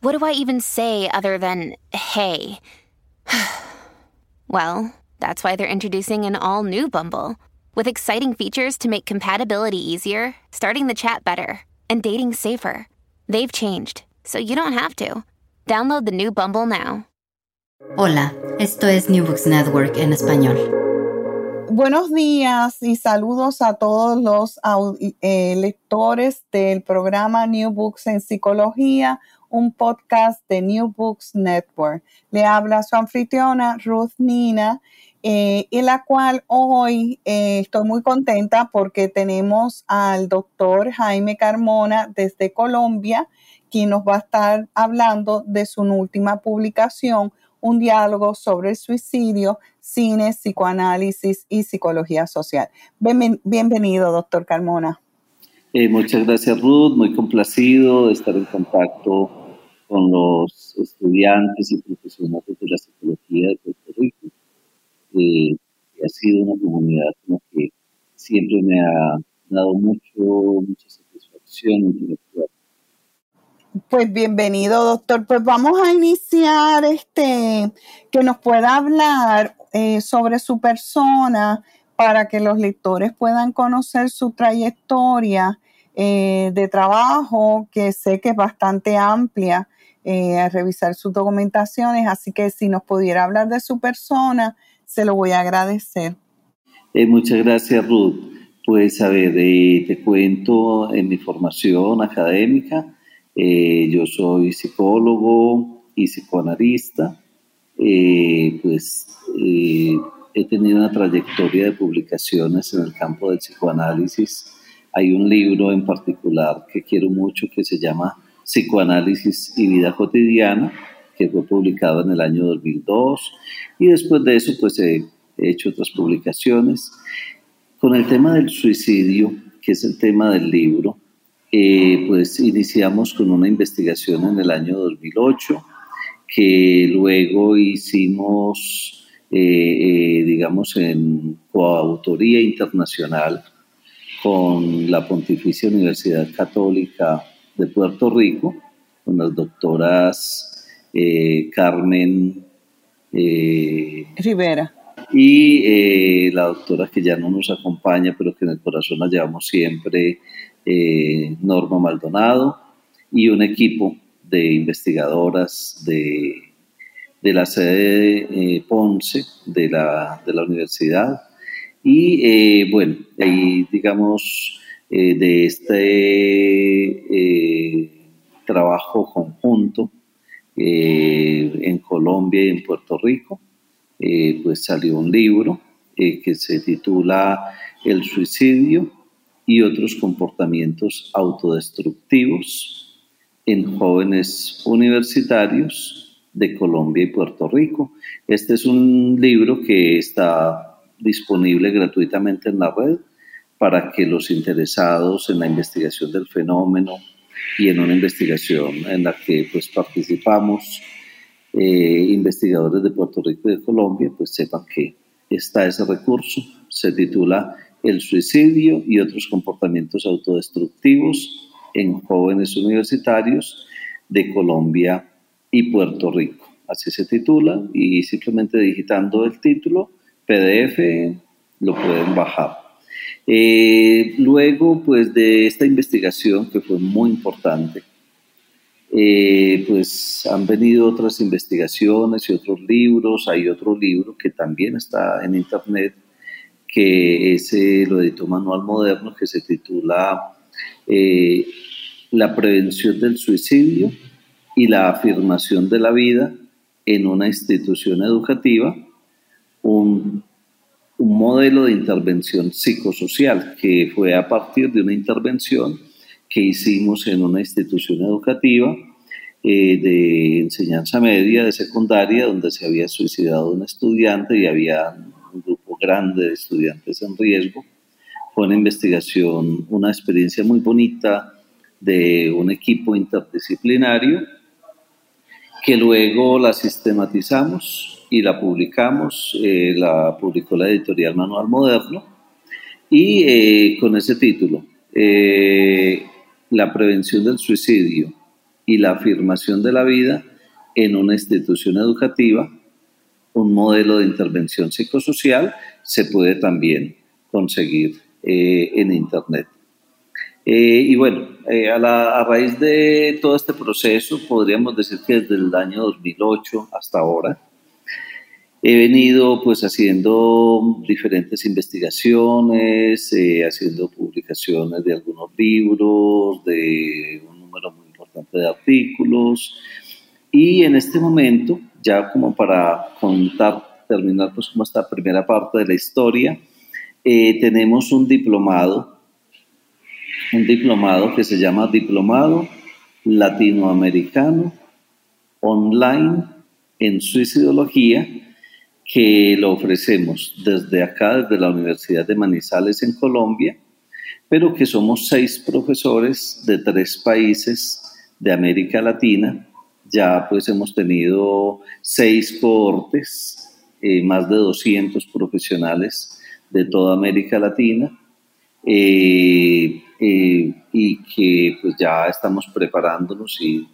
what do I even say other than hey? well, that's why they're introducing an all new Bumble with exciting features to make compatibility easier, starting the chat better, and dating safer. They've changed, so you don't have to. Download the new Bumble now. Hola, esto es New Books Network en español. Buenos días y saludos a todos los eh, lectores del programa New Books en Psicología, un podcast de New Books Network. Le habla su anfitriona Ruth Nina, eh, en la cual hoy eh, estoy muy contenta porque tenemos al doctor Jaime Carmona desde Colombia, quien nos va a estar hablando de su última publicación, un diálogo sobre el suicidio, cine, psicoanálisis y psicología social. bienvenido, doctor Carmona. Eh, muchas gracias, Ruth. Muy complacido de estar en contacto con los estudiantes y profesionales de la psicología de Puerto Rico. Eh, ha sido una comunidad que siempre me ha dado mucho, mucha satisfacción pues bienvenido, doctor. Pues vamos a iniciar este, que nos pueda hablar eh, sobre su persona para que los lectores puedan conocer su trayectoria eh, de trabajo, que sé que es bastante amplia, eh, a revisar sus documentaciones. Así que si nos pudiera hablar de su persona, se lo voy a agradecer. muchas gracias, Ruth. Pues a ver, te cuento en mi formación académica. Eh, yo soy psicólogo y psicoanalista. Eh, pues eh, he tenido una trayectoria de publicaciones en el campo del psicoanálisis. Hay un libro en particular que quiero mucho que se llama Psicoanálisis y Vida Cotidiana, que fue publicado en el año 2002. Y después de eso, pues he hecho otras publicaciones. Con el tema del suicidio, que es el tema del libro, eh, pues iniciamos con una investigación en el año 2008 que luego hicimos, eh, eh, digamos, en coautoría internacional con la Pontificia Universidad Católica de Puerto Rico, con las doctoras Carmen Rivera y la doctora que ya no nos acompaña, pero que en el corazón la llevamos siempre, eh, Norma Maldonado y un equipo de investigadoras de, de la sede de eh, Ponce de la, de la universidad. Y eh, bueno, ahí digamos de este trabajo conjunto en Colombia y en Puerto Rico, pues salió un libro que se titula El suicidio y otros comportamientos autodestructivos en jóvenes universitarios de Colombia y Puerto Rico. Este es un libro que está disponible gratuitamente en la red para que los interesados en la investigación del fenómeno y en una investigación en la que pues participamos eh, investigadores de Puerto Rico y de Colombia pues sepan que está ese recurso se titula el suicidio y otros comportamientos autodestructivos en jóvenes universitarios de Colombia y Puerto Rico. Así se titula y simplemente digitando el título PDF lo pueden bajar. Eh, luego, pues de esta investigación, que fue muy importante, eh, pues han venido otras investigaciones y otros libros. Hay otro libro que también está en internet, que es, lo editó Manual Moderno, que se titula La prevención del suicidio y la afirmación de la vida en una institución educativa, un, modelo de intervención psicosocial que fue a partir de una intervención que hicimos en una institución educativa eh, de enseñanza media, de secundaria, donde se había suicidado un estudiante y había un grupo grande de estudiantes en riesgo. Fue una investigación, una experiencia muy bonita de un equipo interdisciplinario que luego la sistematizamos y la publicamos, eh, la publicó la editorial Manual Moderno, y eh, con ese título, eh, La prevención del suicidio y la afirmación de la vida en una institución educativa, un modelo de intervención psicosocial, se puede también conseguir en Internet. Y bueno, a, la, a, raíz de todo este proceso, podríamos decir que desde el año 2008 hasta ahora, he venido pues haciendo diferentes investigaciones, eh, haciendo publicaciones de algunos libros, de un número muy importante de artículos. Y en este momento, ya como para contar, terminar pues como esta primera parte de la historia, tenemos un diplomado un diplomado que se llama Diplomado Latinoamericano Online en Suicidología, que lo ofrecemos desde acá, desde la Universidad de Manizales en Colombia, pero que somos seis profesores de tres países de América Latina. Ya pues hemos tenido seis cohortes, eh, más de 200 profesionales de toda América Latina. Eh, eh, y que pues ya estamos preparándonos y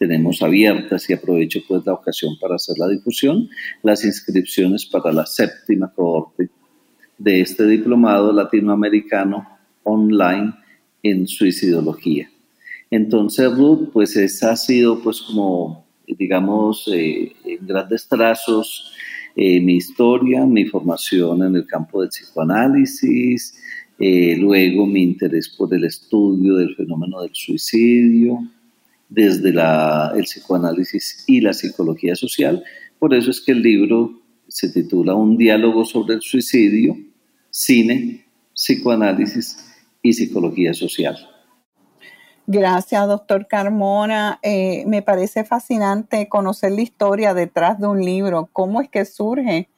tenemos abiertas y aprovecho pues la ocasión para hacer la difusión, las inscripciones para la séptima cohorte de este diplomado latinoamericano online en suicidología. Entonces, Ruth, pues esa ha sido pues como, digamos, eh, en grandes trazos eh, mi historia, mi formación en el campo del psicoanálisis, eh, luego mi interés por el estudio del fenómeno del suicidio, desde el psicoanálisis y la psicología social. Por eso es que el libro se titula Un diálogo sobre el suicidio, cine, psicoanálisis y psicología social. Gracias, doctor Carmona. Eh, me parece fascinante conocer la historia detrás de un libro, cómo es que surge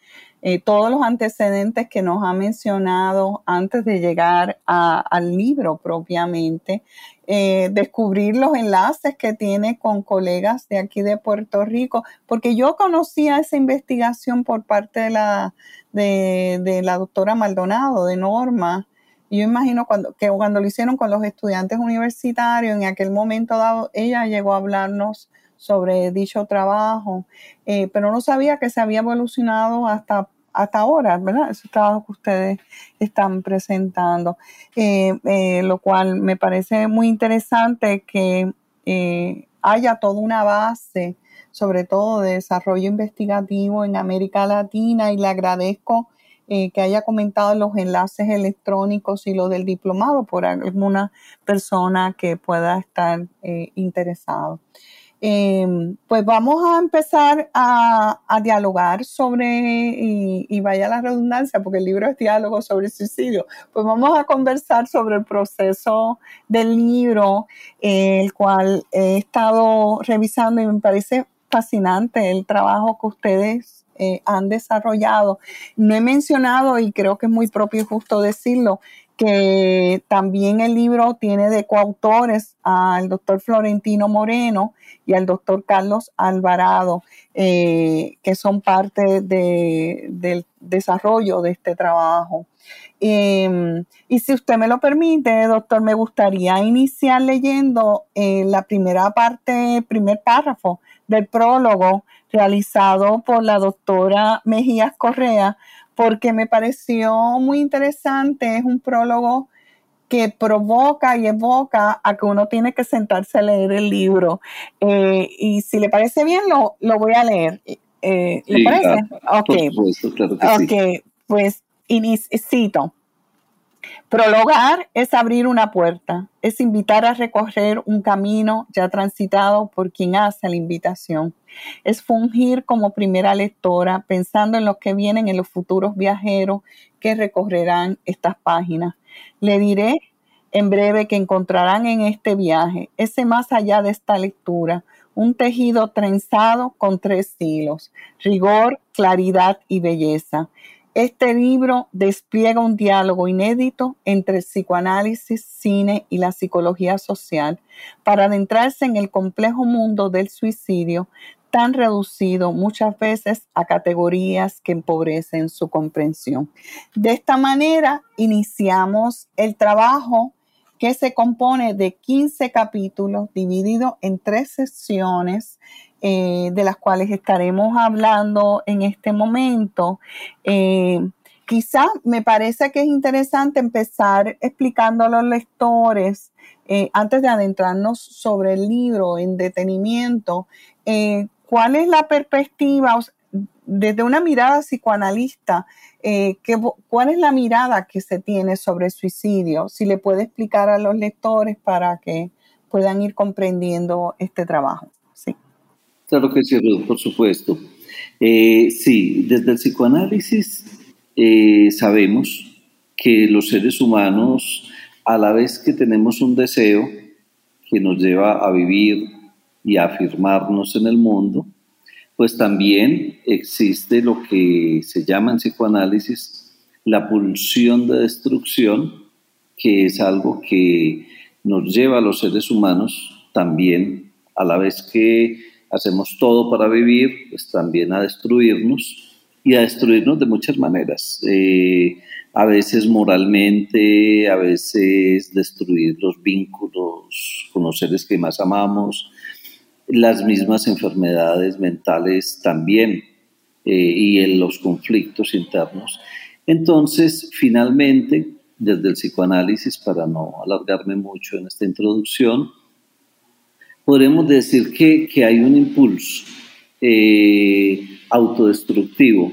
eh, todos los antecedentes que nos ha mencionado antes de llegar al libro propiamente, eh, descubrir los enlaces que tiene con colegas de aquí de Puerto Rico, porque yo conocía esa investigación por parte de la, de, la doctora Maldonado, de Norma, yo imagino cuando, que cuando lo hicieron con los estudiantes universitarios, en aquel momento dado, ella llegó a hablarnos sobre dicho trabajo, eh, pero no sabía que se había evolucionado hasta, hasta ahora, ¿verdad? Ese trabajo que ustedes están presentando, eh, eh, lo cual me parece muy interesante que haya toda una base, sobre todo de desarrollo investigativo en América Latina y le agradezco que haya comentado los enlaces electrónicos y lo del diplomado por alguna persona que pueda estar interesado. Em, pues vamos a empezar a, dialogar sobre, y, vaya la redundancia, porque el libro es diálogo sobre suicidio, pues vamos a conversar sobre el proceso del libro, el cual he estado revisando y me parece fascinante el trabajo que ustedes eh, han desarrollado. No he mencionado, y creo que es muy propio y justo decirlo, que también el libro tiene de coautores al doctor Florentino Moreno y al doctor Carlos Alvarado, eh, que son parte del desarrollo de este trabajo. Em, y si usted me lo permite, doctor, me gustaría iniciar leyendo eh, la primera parte, primer párrafo del prólogo realizado por la doctora Mejías Correa porque me pareció muy interesante. Es un prólogo que provoca y evoca a que uno tiene que sentarse a leer el libro. Eh, y si le parece bien, lo, lo voy a leer. Eh, ¿Le parece? ok, pues cito. Prologar es abrir una puerta, es invitar a recorrer un camino ya transitado por quien hace la invitación. Es fungir como primera lectora, pensando en los que vienen en los futuros viajeros que recorrerán estas páginas. Le diré en breve que encontrarán en este viaje, ese más allá de esta lectura, un tejido trenzado con tres hilos, rigor, claridad y belleza. Este libro despliega un diálogo inédito entre psicoanálisis, cine y la psicología social para adentrarse en el complejo mundo del suicidio tan reducido muchas veces a categorías que empobrecen su comprensión. De esta manera iniciamos el trabajo que se compone de 15 capítulos divididos en tres sesiones eh, de las cuales estaremos hablando en este momento. Eh, quizá me parece que es interesante empezar explicando a los lectores, eh, antes de adentrarnos sobre el libro en detenimiento, cuál es la perspectiva desde una mirada psicoanalista. ¿Cuál es la mirada que se tiene sobre el suicidio? Si le puede explicar a los lectores para que puedan ir comprendiendo este trabajo. Claro que sí, por supuesto. Eh, sí, desde el psicoanálisis eh, sabemos que los seres humanos, a la vez que tenemos un deseo que nos lleva a vivir y a afirmarnos en el mundo, pues también existe lo que se llama en psicoanálisis la pulsión de destrucción, que es algo que nos lleva a los seres humanos también, a la vez que hacemos todo para vivir, pues también a destruirnos y a destruirnos de muchas maneras. Eh, a veces moralmente, a veces destruir los vínculos con los seres que más amamos, las mismas enfermedades mentales también eh, y en los conflictos internos. Entonces, finalmente, desde el psicoanálisis, para no alargarme mucho en esta introducción, podremos decir que, hay un impulso eh, autodestructivo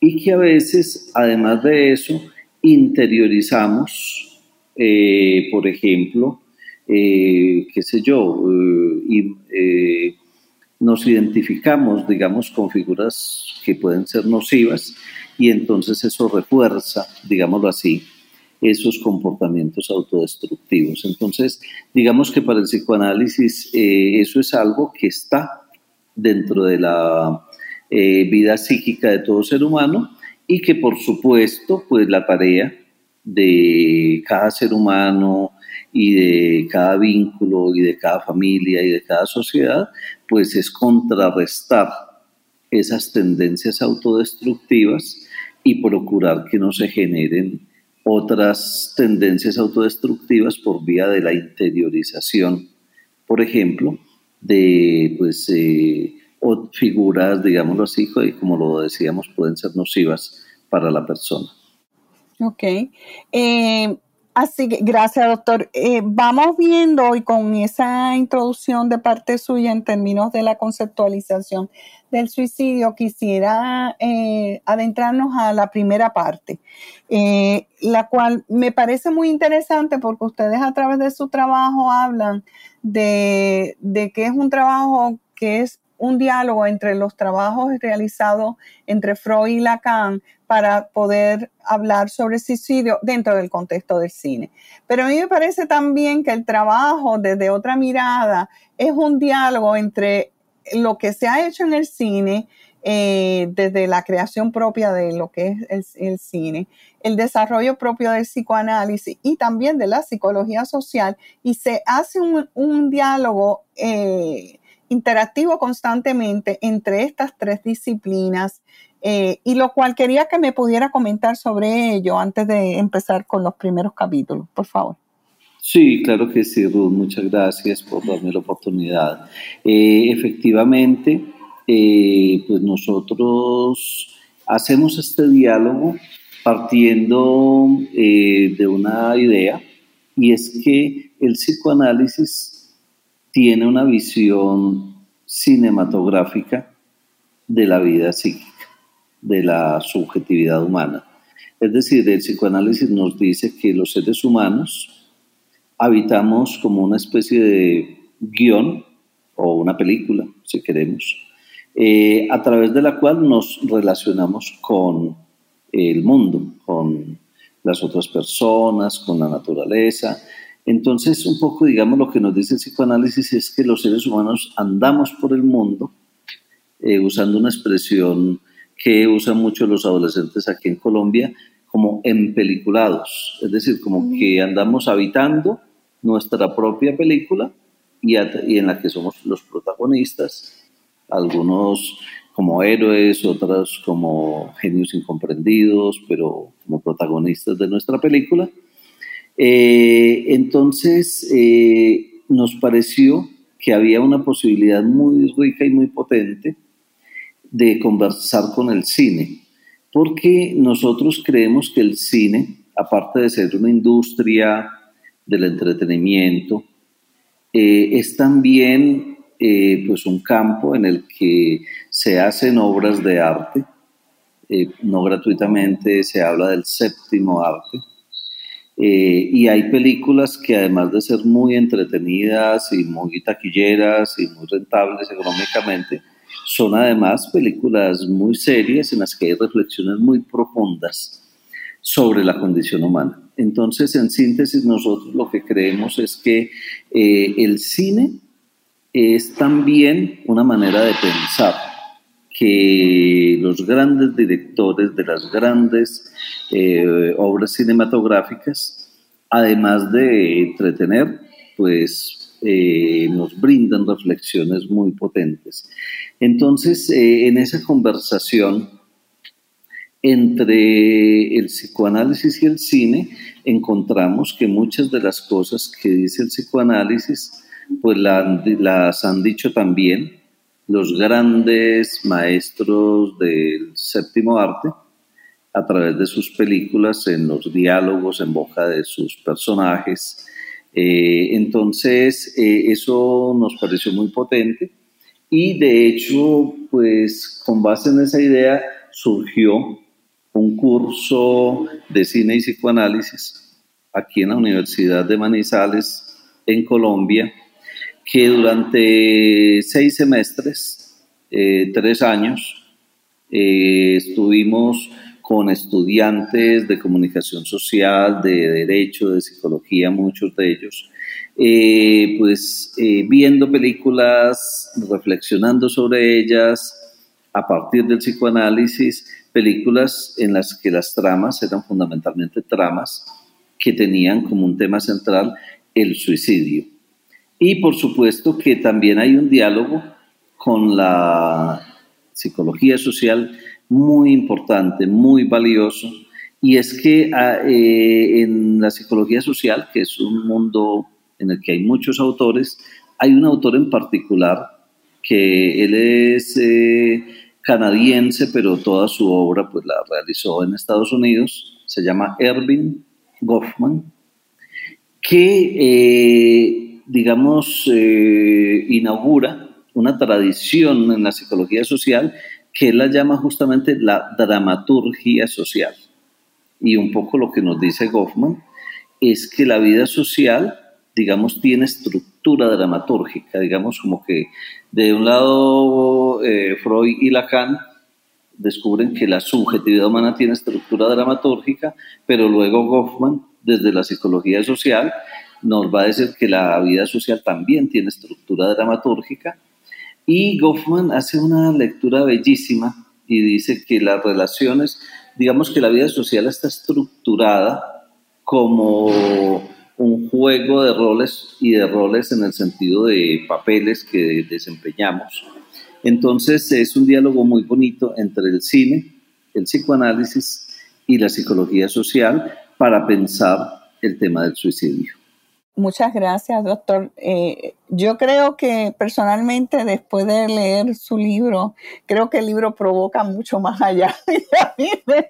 y que a veces, además de eso, interiorizamos, eh, por ejemplo, eh, qué sé yo, y, nos identificamos, digamos, con figuras que pueden ser nocivas y entonces eso refuerza, digámoslo así, esos comportamientos autodestructivos. Entonces, digamos que para el psicoanálisis eh, eso es algo que está dentro de la eh, vida psíquica de todo ser humano y que por supuesto, pues la tarea de cada ser humano y de cada vínculo y de cada familia y de cada sociedad, pues es contrarrestar esas tendencias autodestructivas y procurar que no se generen otras tendencias autodestructivas por vía de la interiorización, por ejemplo, de pues, eh, figuras, digámoslo así, como lo decíamos, pueden ser nocivas para la persona. Ok. Eh, Así que gracias, doctor. Eh, vamos viendo y con esa introducción de parte suya en términos de la conceptualización del suicidio, quisiera eh, adentrarnos a la primera parte, eh, la cual me parece muy interesante porque ustedes a través de su trabajo hablan de, de que es un trabajo que es un diálogo entre los trabajos realizados entre Freud y Lacan para poder hablar sobre suicidio dentro del contexto del cine. Pero a mí me parece también que el trabajo desde otra mirada es un diálogo entre lo que se ha hecho en el cine, eh, desde la creación propia de lo que es el, cine, el desarrollo propio del psicoanálisis y también de la psicología social, y se hace un, diálogo eh, interactivo constantemente entre estas tres disciplinas eh, y lo cual quería que me pudiera comentar sobre ello antes de empezar con los primeros capítulos, por favor. Sí, claro que sí, Ruth. Muchas gracias por darme la oportunidad. Eh, efectivamente, eh, pues nosotros hacemos este diálogo partiendo de una idea y es que el psicoanálisis tiene una visión cinematográfica de la vida psíquica, de la subjetividad humana. Es decir, el psicoanálisis nos dice que los seres humanos habitamos como una especie de guion o una película, si queremos, eh, a través de la cual nos relacionamos con el mundo, con las otras personas, con la naturaleza. Entonces, un poco, digamos, lo que nos dice el psicoanálisis es que los seres humanos andamos por el mundo eh, usando una expresión que usan mucho los adolescentes aquí en Colombia, como empeliculados, es decir, como que andamos habitando nuestra propia película y, en la que somos los protagonistas, algunos como héroes, otras como genios incomprendidos, pero como protagonistas de nuestra película. Eh, entonces, eh, nos pareció que había una posibilidad muy rica y muy potente de conversar con el cine, porque nosotros creemos que el cine, aparte de ser una industria del entretenimiento, eh, es también eh, pues un campo en el que se hacen obras de arte, eh, no gratuitamente, se habla del séptimo arte, y hay películas que además de ser muy entretenidas y muy taquilleras y muy rentables económicamente, son además películas muy serias en las que hay reflexiones muy profundas sobre la condición humana. Entonces, en síntesis, nosotros lo que creemos es que eh, el cine es también una manera de pensar que los grandes directores de las grandes eh, obras cinematográficas, además de entretener, pues eh, nos brindan reflexiones muy potentes. Entonces, eh, en esa conversación entre el psicoanálisis y el cine, encontramos que muchas de las cosas que dice el psicoanálisis, pues las han dicho también los grandes maestros del séptimo arte a través de sus películas, en los diálogos en boca de sus personajes. Eh, entonces, eh, eso nos pareció muy potente y de hecho, pues con base en esa idea surgió un curso de cine y psicoanálisis aquí en la Universidad de Manizales, en Colombia, que durante seis semestres, eh, tres años, estuvimos con estudiantes de comunicación social, de derecho, de psicología, muchos de ellos, eh, pues eh, viendo películas, reflexionando sobre ellas, a partir del psicoanálisis, películas en las que las tramas eran fundamentalmente tramas que tenían como un tema central el suicidio. Y por supuesto que también hay un diálogo con la psicología social muy importante, muy valioso, y es que ah, eh, en la psicología social, que es un mundo en el que hay muchos autores. Hay un autor en particular que él es eh, canadiense, pero toda su obra pues la realizó en Estados Unidos. Se llama Erving Goffman, que eh, digamos eh, inaugura una tradición en la psicología social que él la llama justamente la dramaturgia social. Y un poco lo que nos dice Goffman es que la vida social digamos, tiene estructura dramatúrgica, digamos, como que de un lado eh, Freud y Lacan descubren que la subjetividad humana tiene estructura dramatúrgica, pero luego Goffman, desde la psicología social, nos va a decir que la vida social también tiene estructura dramatúrgica. Y Goffman hace una lectura bellísima y dice que las relaciones, digamos que la vida social está estructurada como un juego de roles y de roles en el sentido de papeles que desempeñamos. Entonces es un diálogo muy bonito entre el cine, el psicoanálisis y la psicología social para pensar el tema del suicidio. Muchas gracias, doctor. Eh, yo creo que personalmente, después de leer su libro, creo que el libro provoca mucho más allá. a mí me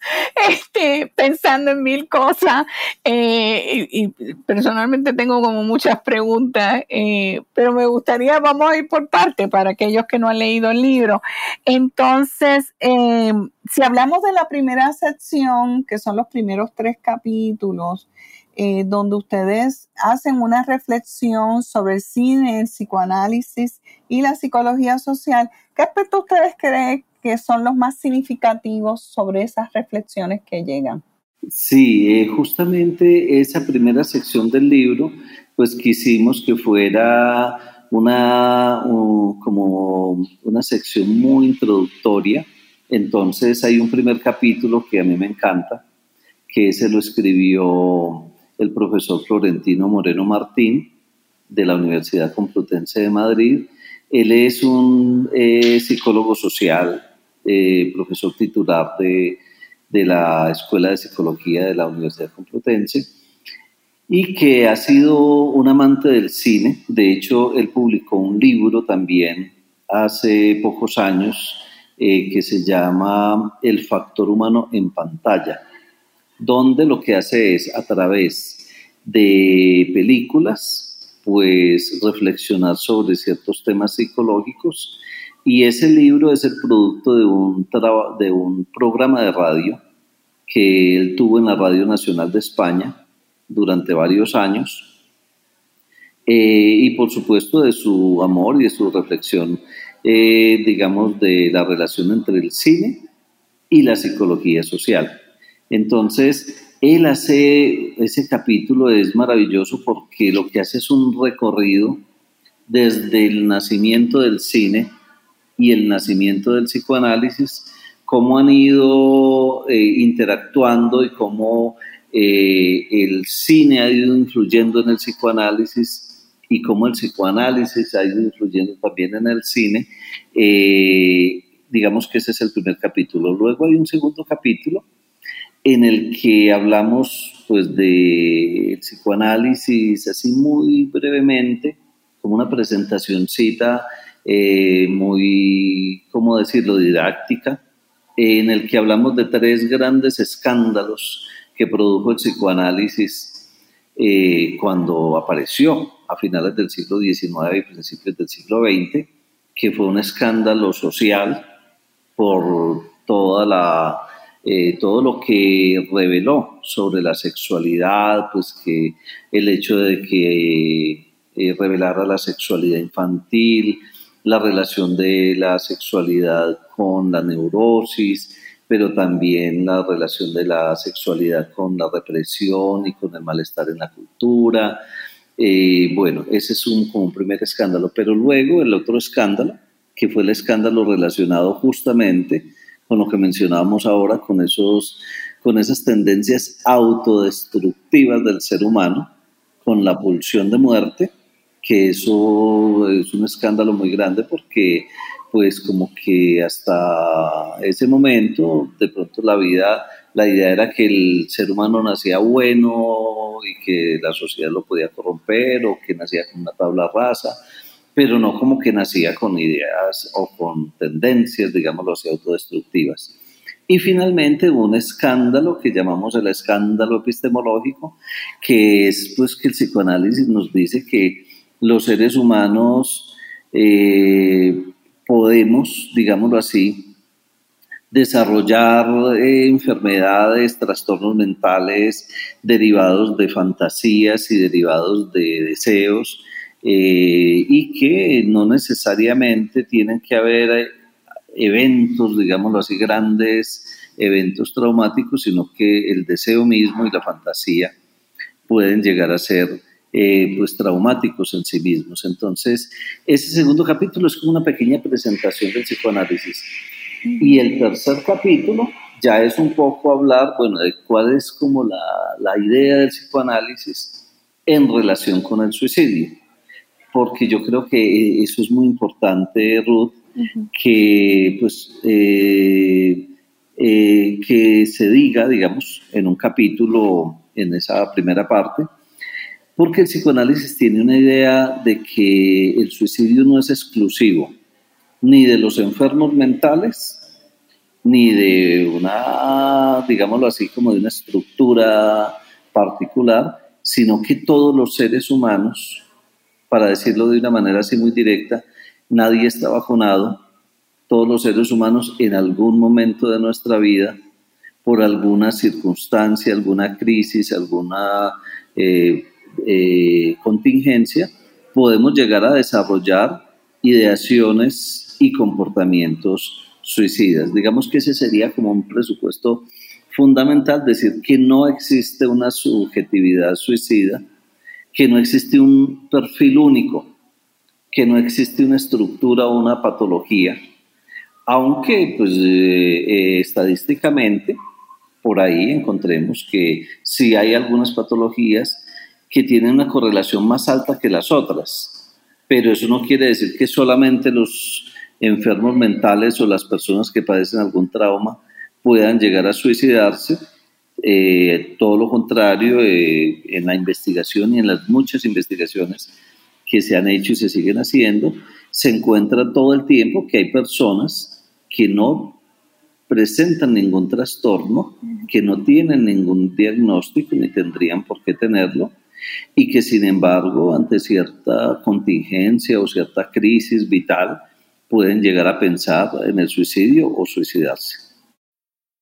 este, pensando en mil cosas eh, y, personalmente tengo como muchas preguntas, eh, pero me gustaría, vamos a ir por parte para aquellos que no han leído el libro. Entonces, si hablamos de la primera sección, que son los primeros tres capítulos, eh, donde ustedes hacen una reflexión sobre el cine, el psicoanálisis y la psicología social. ¿Qué aspectos ustedes creen que son los más significativos sobre esas reflexiones que llegan? Sí, eh, justamente esa primera sección del libro, pues quisimos que fuera una, como una sección muy introductoria. Entonces hay un primer capítulo que a mí me encanta, que se lo escribió el profesor Florentino Moreno Martín de la Universidad Complutense de Madrid. Él es un eh, psicólogo social, eh, profesor titular de, de, la Escuela de Psicología de la Universidad Complutense y que ha sido un amante del cine. De hecho, él publicó un libro también hace pocos años eh, que se llama El factor humano en pantalla donde lo que hace es a través de películas, pues reflexionar sobre ciertos temas psicológicos y ese libro es el producto de un, programa de radio que él tuvo en la Radio Nacional de España durante varios años eh, y por supuesto de su amor y de su reflexión, eh, digamos, de la relación entre el cine y la psicología social. Entonces, él hace, ese capítulo es maravilloso porque lo que hace es un recorrido desde el nacimiento del cine y el nacimiento del psicoanálisis, cómo han ido eh, interactuando y cómo eh, el cine ha ido influyendo en el psicoanálisis y cómo el psicoanálisis ha ido influyendo también en el cine. Eh, digamos que ese es el primer capítulo. Luego hay un segundo capítulo en el que hablamos pues de psicoanálisis así muy brevemente, como una presentacióncita eh, muy, ¿cómo decirlo?, didáctica, en el que hablamos de tres grandes escándalos que produjo el psicoanálisis eh, cuando apareció a finales del siglo XIX y principios del siglo XX, que fue un escándalo social por toda la eh, todo lo que reveló sobre la sexualidad, pues que el hecho de que revelara la sexualidad infantil, la relación de la sexualidad con la neurosis, pero también la relación de la sexualidad con la represión y con el malestar en la cultura. Eh, bueno, ese es como un primer escándalo, pero luego el otro escándalo, que fue el escándalo relacionado justamente con lo que mencionábamos ahora, con, esos, con esas tendencias autodestructivas del ser humano, con la pulsión de muerte, que eso es un escándalo muy grande porque pues como que hasta ese momento de pronto la vida, la idea era que el ser humano nacía bueno y que la sociedad lo podía corromper o que nacía con una tabla rasa pero no como que nacía con ideas o con tendencias, digámoslo así, autodestructivas. Y finalmente un escándalo que llamamos el escándalo epistemológico, que es pues que el psicoanálisis nos dice que los seres humanos eh, podemos, digámoslo así, desarrollar eh, enfermedades, trastornos mentales derivados de fantasías y derivados de deseos eh, y que no necesariamente tienen que haber eventos, digámoslo así, grandes eventos traumáticos, sino que el deseo mismo y la fantasía pueden llegar a ser eh, pues traumáticos en sí mismos. Entonces, ese segundo capítulo es como una pequeña presentación del psicoanálisis. Y el tercer capítulo ya es un poco hablar, bueno, de cuál es como la, la idea del psicoanálisis en relación con el suicidio porque yo creo que eso es muy importante, Ruth, que pues eh, eh, que se diga, digamos, en un capítulo, en esa primera parte, Porque el psicoanálisis tiene una idea de que el suicidio no es exclusivo ni de los enfermos mentales, ni de una, digámoslo así, como de una estructura particular, sino que todos los seres humanos, para decirlo de una manera así muy directa, nadie está vacunado, todos los seres humanos en algún momento de nuestra vida, por alguna circunstancia, alguna crisis, alguna eh, eh, contingencia, podemos llegar a desarrollar ideaciones y comportamientos suicidas. Digamos que ese sería como un presupuesto fundamental, decir que no existe una subjetividad suicida, que no existe un perfil único, que no existe una estructura o una patología, aunque pues eh, eh, estadísticamente por ahí encontremos que sí hay algunas patologías que tienen una correlación más alta que las otras, pero eso no quiere decir que solamente los enfermos mentales o las personas que padecen algún trauma puedan llegar a suicidarse. Eh, todo lo contrario, en la investigación y en las muchas investigaciones que se han hecho y se siguen haciendo, se encuentra todo el tiempo que hay personas que no presentan ningún trastorno, que no tienen ningún diagnóstico ni tendrían por qué tenerlo, y que sin embargo ante cierta contingencia o cierta crisis vital pueden llegar a pensar en el suicidio o suicidarse.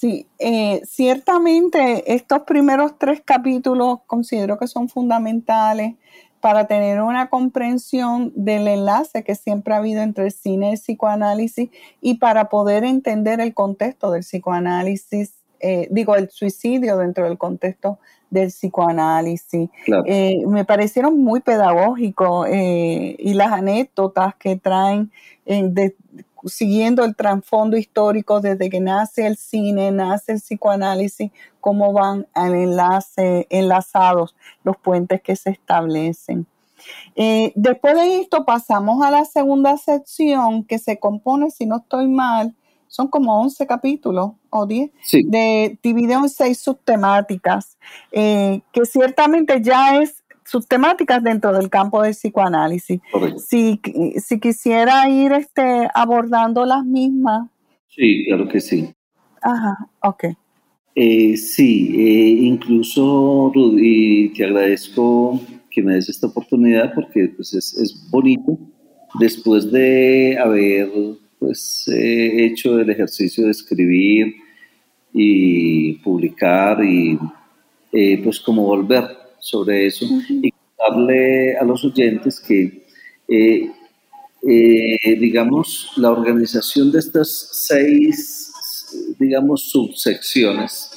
Sí, eh, ciertamente estos primeros tres capítulos considero que son fundamentales para tener una comprensión del enlace que siempre ha habido entre el cine y el psicoanálisis y para poder entender el contexto del psicoanálisis, eh, digo, el suicidio dentro del contexto del psicoanálisis. Eh, me parecieron muy pedagógicos y las anécdotas que traen de, siguiendo el trasfondo histórico desde que nace el cine, nace el psicoanálisis, cómo van al enlace, enlazados los puentes que se establecen. Eh, después de esto pasamos a la segunda sección que se compone, si no estoy mal, son como 11 capítulos o 10, de, dividido en seis subtemáticas, eh, que ciertamente ya es sus temáticas dentro del campo del psicoanálisis. Si, si quisiera ir este, abordando las mismas. Sí, claro que sí. Ajá, ok. Eh, sí, eh, incluso Rudy, te agradezco que me des esta oportunidad porque pues, es, es bonito después de haber pues, eh, hecho el ejercicio de escribir y publicar y pues como volver sobre eso y darle a los oyentes que, eh, eh, digamos, la organización de estas seis, digamos, subsecciones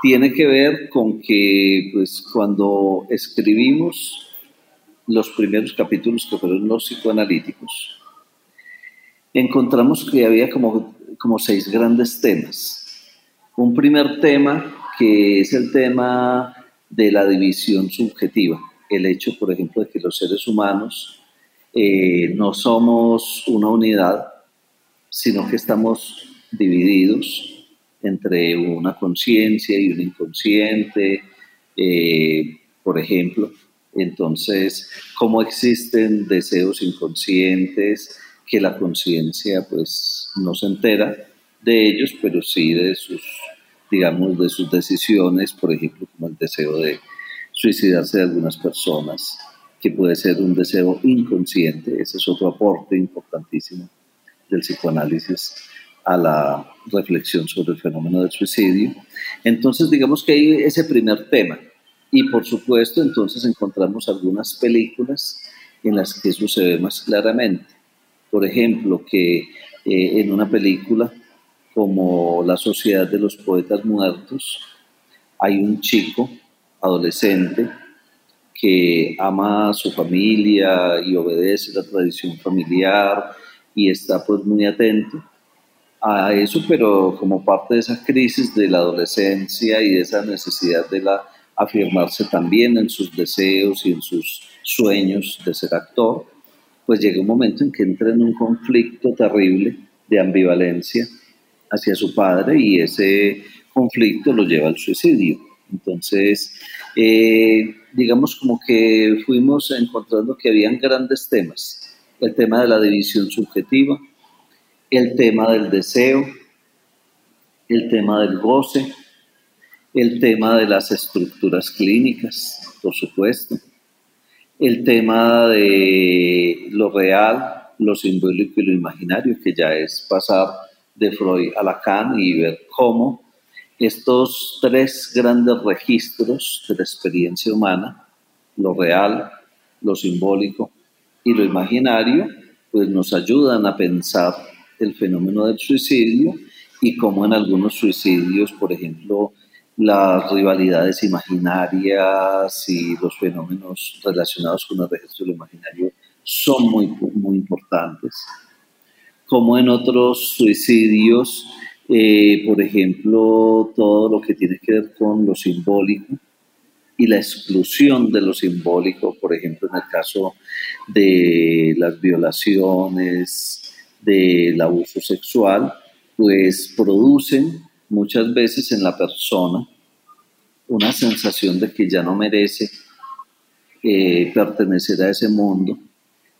tiene que ver con que, pues, cuando escribimos los primeros capítulos que fueron los psicoanalíticos, encontramos que había como, como seis grandes temas. Un primer tema que es el tema de la división subjetiva. El hecho, por ejemplo, de que los seres humanos eh, no somos una unidad, sino que estamos divididos entre una conciencia y un inconsciente, eh, por ejemplo. Entonces, cómo existen deseos inconscientes que la conciencia pues no se entera de ellos, pero sí de sus digamos, de sus decisiones, por ejemplo, como el deseo de suicidarse de algunas personas, que puede ser un deseo inconsciente, ese es otro aporte importantísimo del psicoanálisis a la reflexión sobre el fenómeno del suicidio. Entonces, digamos que hay ese primer tema. Y por supuesto, entonces encontramos algunas películas en las que eso se ve más claramente. Por ejemplo, que eh, en una película como La Sociedad de los Poetas Muertos, hay un chico adolescente que ama a su familia y obedece la tradición familiar y está pues muy atento a eso, pero como parte de esa crisis de la adolescencia y de esa necesidad de la afirmarse también en sus deseos y en sus sueños de ser actor, pues llega un momento en que entra en un conflicto terrible de ambivalencia hacia su padre y ese conflicto lo lleva al suicidio. Entonces, eh, digamos como que fuimos encontrando que habían grandes temas. El tema de la división subjetiva, el tema del deseo, el tema del goce, el tema de las estructuras clínicas, por supuesto, el tema de lo real, lo simbólico y lo imaginario, que ya es pasar de Freud a Lacan y ver cómo estos tres grandes registros de la experiencia humana, lo real, lo simbólico y lo imaginario, pues nos ayudan a pensar el fenómeno del suicidio y cómo en algunos suicidios, por ejemplo, las rivalidades imaginarias y los fenómenos relacionados con el registro de lo imaginario son muy, muy importantes. Como en otros suicidios, eh, por ejemplo, todo lo que tiene que ver con lo simbólico y la exclusión de lo simbólico, por ejemplo, en el caso de las violaciones, del abuso sexual, pues producen muchas veces en la persona una sensación de que ya no merece eh, pertenecer a ese mundo,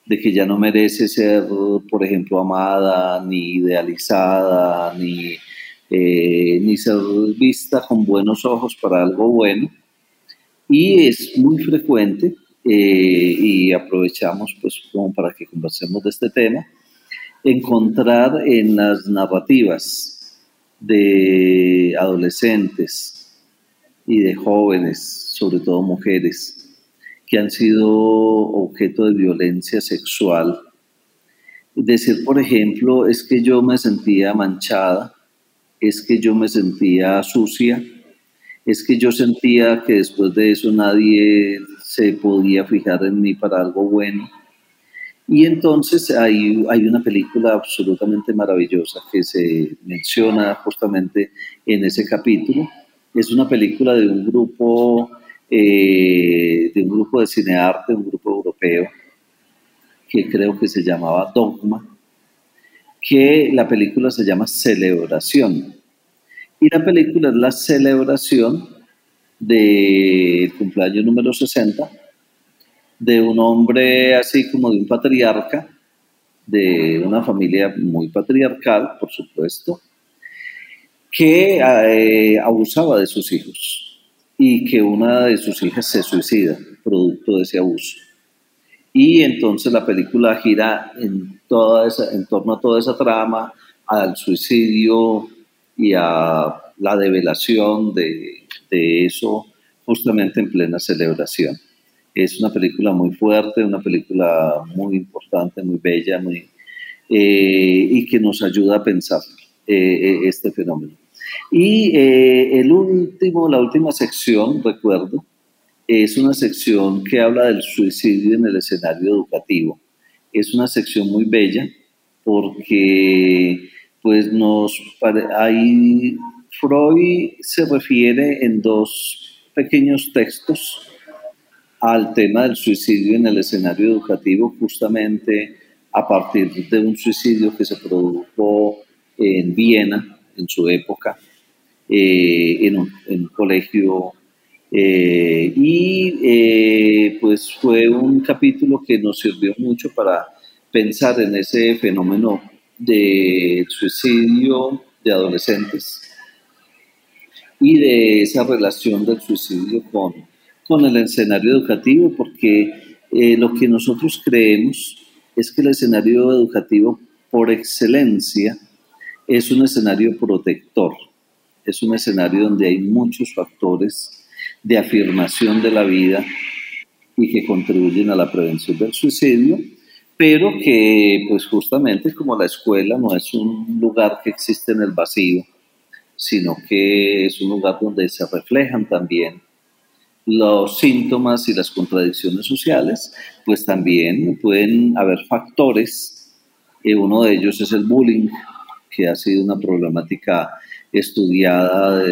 de que ya no merece ser, por ejemplo, amada, ni idealizada, ni, eh, ni ser vista con buenos ojos para algo bueno. Y es muy frecuente, eh, y aprovechamos pues como para que conversemos de este tema, encontrar en las narrativas de adolescentes y de jóvenes, sobre todo mujeres, que han sido objeto de violencia sexual. Decir, por ejemplo, es que yo me sentía manchada, es que yo me sentía sucia, es que yo sentía que después de eso nadie se podía fijar en mí para algo bueno y entonces hay, hay una película absolutamente maravillosa que se menciona justamente en ese capítulo. Es una película de un grupo, eh, de un grupo de cinearte, un grupo europeo, que creo que se llamaba Dogma, que la película se llama Celebración. Y la película es la celebración del cumpleaños número 60 de un hombre así como de un patriarca, de una familia muy patriarcal, por supuesto, que eh, abusaba de sus hijos y que una de sus hijas se suicida producto de ese abuso. Y entonces la película gira en, toda esa, en torno a toda esa trama, al suicidio y a la develación de, eso justamente en plena celebración. Es una película muy fuerte, una película muy importante, muy bella, muy, eh, y que nos ayuda a pensar eh, eh, este fenómeno. Y el último, la última sección, recuerdo, es una sección que habla del suicidio en el escenario educativo. Es una sección muy bella porque pues nos ahí Freud se refiere en dos pequeños textos al tema del suicidio en el escenario educativo justamente a partir de un suicidio que se produjo en Viena en su época, eh, en, un, colegio. Eh, y eh, pues fue un capítulo que nos sirvió mucho para pensar en ese fenómeno de suicidio de adolescentes y de esa relación del suicidio con con el escenario educativo porque lo que nosotros creemos es que el escenario educativo por excelencia es un escenario protector, es un escenario donde hay muchos factores de afirmación de la vida y que contribuyen a la prevención del suicidio, pero que pues justamente como la escuela no es un lugar que existe en el vacío, sino que es un lugar donde se reflejan también los síntomas y las contradicciones sociales, pues también pueden haber factores. y uno de ellos es el bullying, que ha sido una problemática estudiada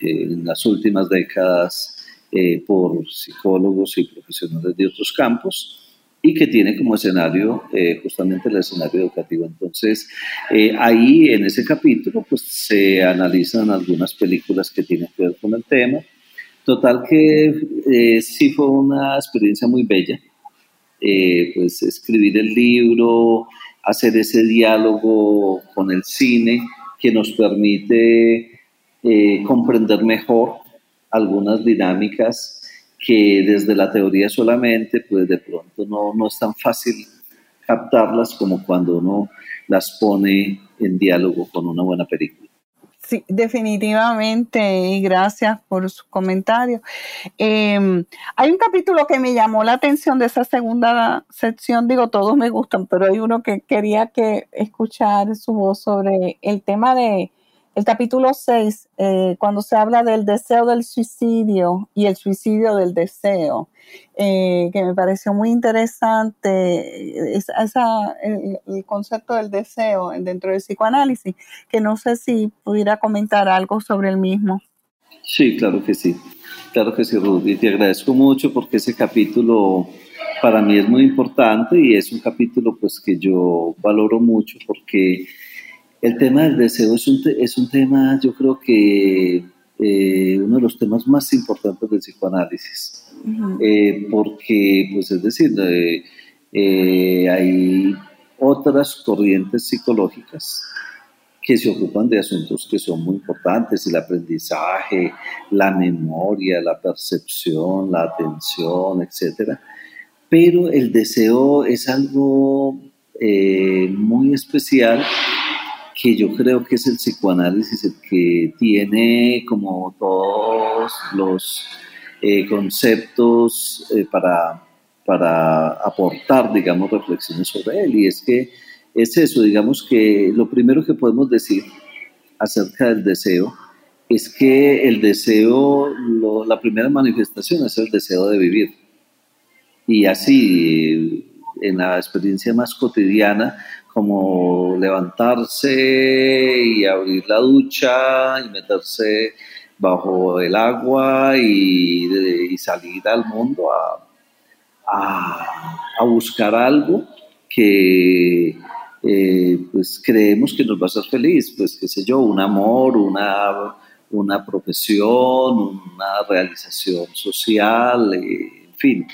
en las últimas décadas eh, por psicólogos y profesionales de otros campos y que tiene como escenario eh, justamente el escenario educativo. Entonces, eh, ahí en ese capítulo pues se analizan algunas películas que tienen que ver con el tema Total que eh, sí fue una experiencia muy bella, eh, pues escribir el libro, hacer ese diálogo con el cine que nos permite eh, comprender mejor algunas dinámicas que desde la teoría solamente, pues de pronto no, no es tan fácil captarlas como cuando uno las pone en diálogo con una buena película. Sí, definitivamente, y gracias por su comentario. Em, hay un capítulo que me llamó la atención de esa segunda sección, digo, todos me gustan, pero hay uno que quería que escuchar su voz sobre el tema de el capítulo 6, eh, cuando se habla del deseo del suicidio y el suicidio del deseo, eh, que me pareció muy interesante, esa, el, concepto del deseo dentro del psicoanálisis, que no sé si pudiera comentar algo sobre el mismo. Sí, claro que sí, claro que sí, Ruth, y te agradezco mucho porque ese capítulo para mí es muy importante y es un capítulo pues que yo valoro mucho porque el tema del deseo es un, es un tema, yo creo que eh, uno de los temas más importantes del psicoanálisis, eh, porque, pues es decir, eh, hay otras corrientes psicológicas que se ocupan de asuntos que son muy importantes, el aprendizaje, la memoria, la percepción, la atención, etc. Pero el deseo es algo muy especial que yo creo que es el psicoanálisis el que tiene como todos los eh, conceptos eh, para, para aportar, digamos, reflexiones sobre él. Y es que es eso, digamos que lo primero que podemos decir acerca del deseo es que el deseo, la primera manifestación es el deseo de vivir. Y así, en la experiencia más cotidiana, como levantarse y abrir la ducha y meterse bajo el agua y, salir al mundo a, buscar algo que eh, pues creemos que nos va a hacer feliz, pues qué sé yo, un amor, una, una profesión, una realización social, eh, en fin.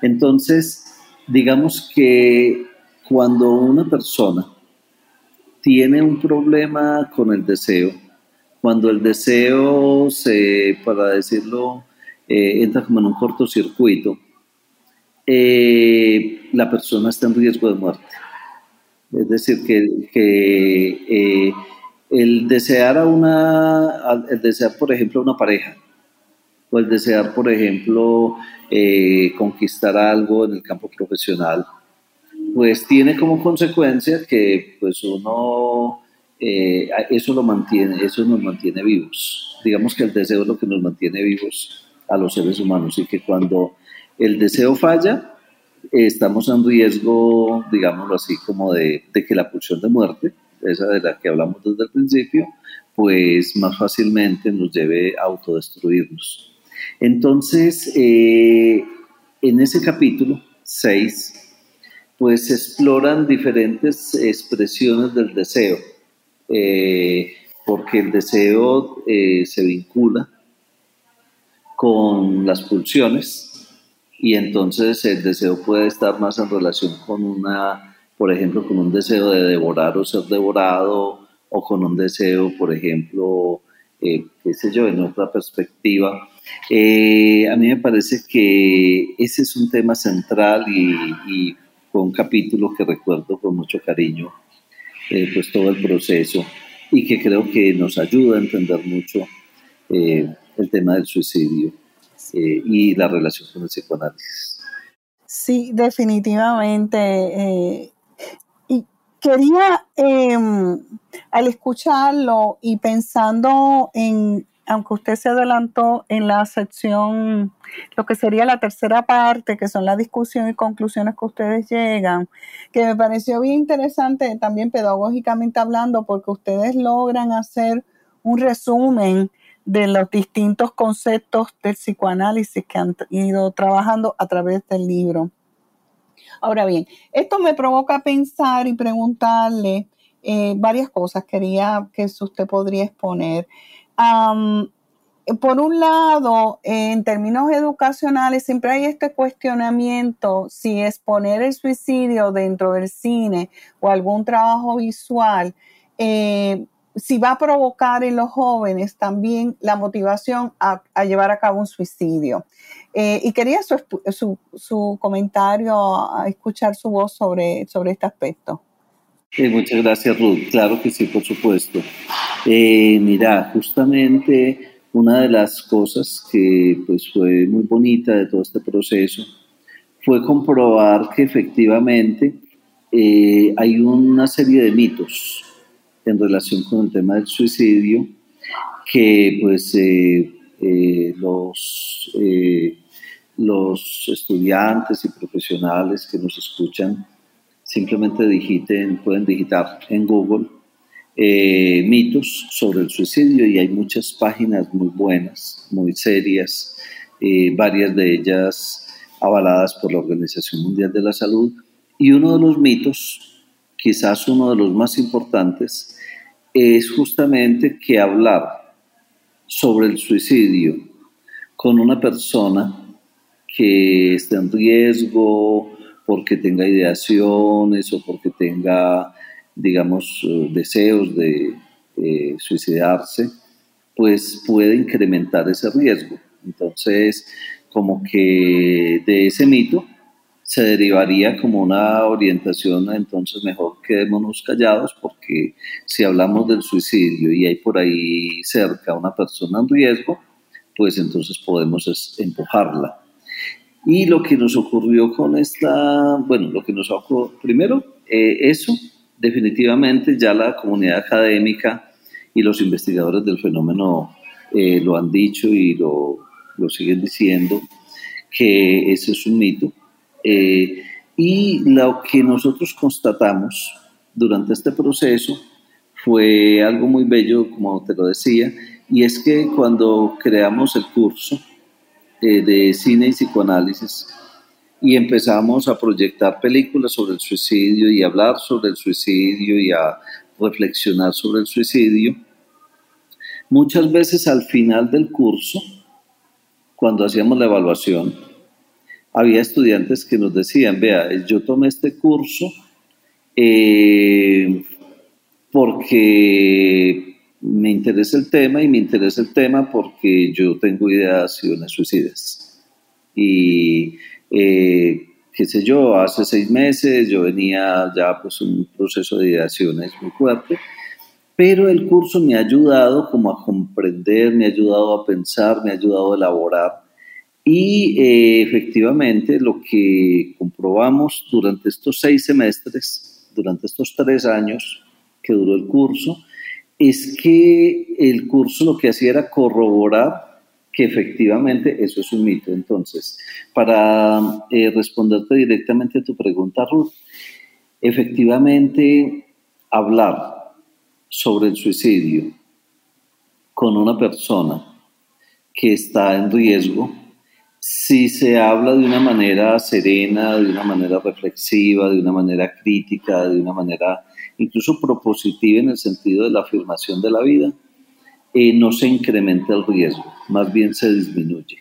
Entonces, digamos que cuando una persona tiene un problema con el deseo, cuando el deseo se, para decirlo, eh, entra como en un cortocircuito, eh, la persona está en riesgo de muerte. Es decir, que, eh, el desear a una, el desear, por ejemplo, una pareja, o el desear, por ejemplo, conquistar algo en el campo profesional, pues tiene como consecuencia que pues uno, eh, eso lo mantiene, eso nos mantiene vivos. Digamos que el deseo es lo que nos mantiene vivos a los seres humanos y que cuando el deseo falla, estamos en riesgo, digámoslo así, como de, que la pulsión de muerte, esa de la que hablamos desde el principio, pues más fácilmente nos lleve a autodestruirnos. Entonces, eh, en ese capítulo 6, pues exploran diferentes expresiones del deseo, eh, porque el deseo eh, se vincula con las pulsiones y entonces el deseo puede estar más en relación con una, por ejemplo, con un deseo de devorar o ser devorado o con un deseo, por ejemplo, eh, qué sé yo, en otra perspectiva. A mí me parece que ese es un tema central y fue un capítulo que recuerdo con mucho cariño, eh, pues todo el proceso y que creo que nos ayuda a entender mucho el tema del suicidio y la relación con el psicoanálisis. Sí, definitivamente quería, em, al escucharlo y pensando en, aunque usted se adelantó en la sección, lo que sería la tercera parte, que son la discusión y conclusiones que ustedes llegan, que me pareció bien interesante también pedagógicamente hablando, porque ustedes logran hacer un resumen de los distintos conceptos del psicoanálisis que han ido trabajando a través del libro. Ahora bien, esto me provoca pensar y preguntarle eh, varias cosas. Quería que usted podría exponer. Por un lado, en términos educacionales, siempre hay este cuestionamiento si exponer el suicidio dentro del cine o algún trabajo visual eh, si va a provocar en los jóvenes también la motivación a, llevar a cabo un suicidio. Eh, y quería su, su, comentario, a escuchar su voz sobre, sobre este aspecto. muchas gracias, Ruth. Claro que sí, por supuesto. Eh, mira, justamente una de las cosas que pues, fue muy bonita de todo este proceso fue comprobar que efectivamente eh, hay una serie de mitos en relación con el tema del suicidio, que pues eh, eh, los, los estudiantes y profesionales que nos escuchan simplemente digiten, pueden digitar en Google mitos sobre el suicidio y hay muchas páginas muy buenas, muy serias, varias de ellas avaladas por la Organización Mundial de la Salud. Y uno de los mitos, quizás uno de los más importantes, es justamente que hablar sobre el suicidio con una persona que esté en riesgo porque tenga ideaciones o porque tenga, digamos, deseos de suicidarse, pues puede incrementar ese riesgo. Entonces, como que de ese mito se derivaría como una orientación, entonces mejor quedémonos callados porque si hablamos del suicidio y hay por ahí cerca una persona en riesgo, pues entonces podemos empujarla. Y lo que nos ocurrió con esta, bueno, lo que nos ocurrió, primero, eh, eso, definitivamente ya la comunidad académica y los investigadores del fenómeno eh, lo han dicho y lo, lo siguen diciendo, que ese es un mito. Eh, y lo que nosotros constatamos durante este proceso fue algo muy bello, como te lo decía, y es que cuando creamos el curso eh, de cine y psicoanálisis y empezamos a proyectar películas sobre el suicidio y hablar sobre el suicidio y a reflexionar sobre el suicidio, muchas veces al final del curso, cuando hacíamos la evaluación, había estudiantes que nos decían, vea, yo tomé este curso eh, porque me interesa el tema y me interesa el tema porque yo tengo ideaciones suicidas. Y eh, qué sé yo, hace seis meses yo venía ya pues un proceso de ideaciones muy fuerte, pero el curso me ha ayudado como a comprender, me ha ayudado a pensar, me ha ayudado a elaborar. Y eh, efectivamente lo que comprobamos durante estos seis semestres, durante estos tres años que duró el curso, es que el curso lo que hacía era corroborar efectivamente eso es un mito. Entonces, para eh, responderte directamente a tu pregunta, Ruth, efectivamente hablar sobre el suicidio con una persona que está en riesgo si se habla de una manera serena, de una manera reflexiva, de una manera crítica, de una manera incluso propositiva en el sentido de la afirmación de la vida, eh, no se incrementa el riesgo, más bien se disminuye.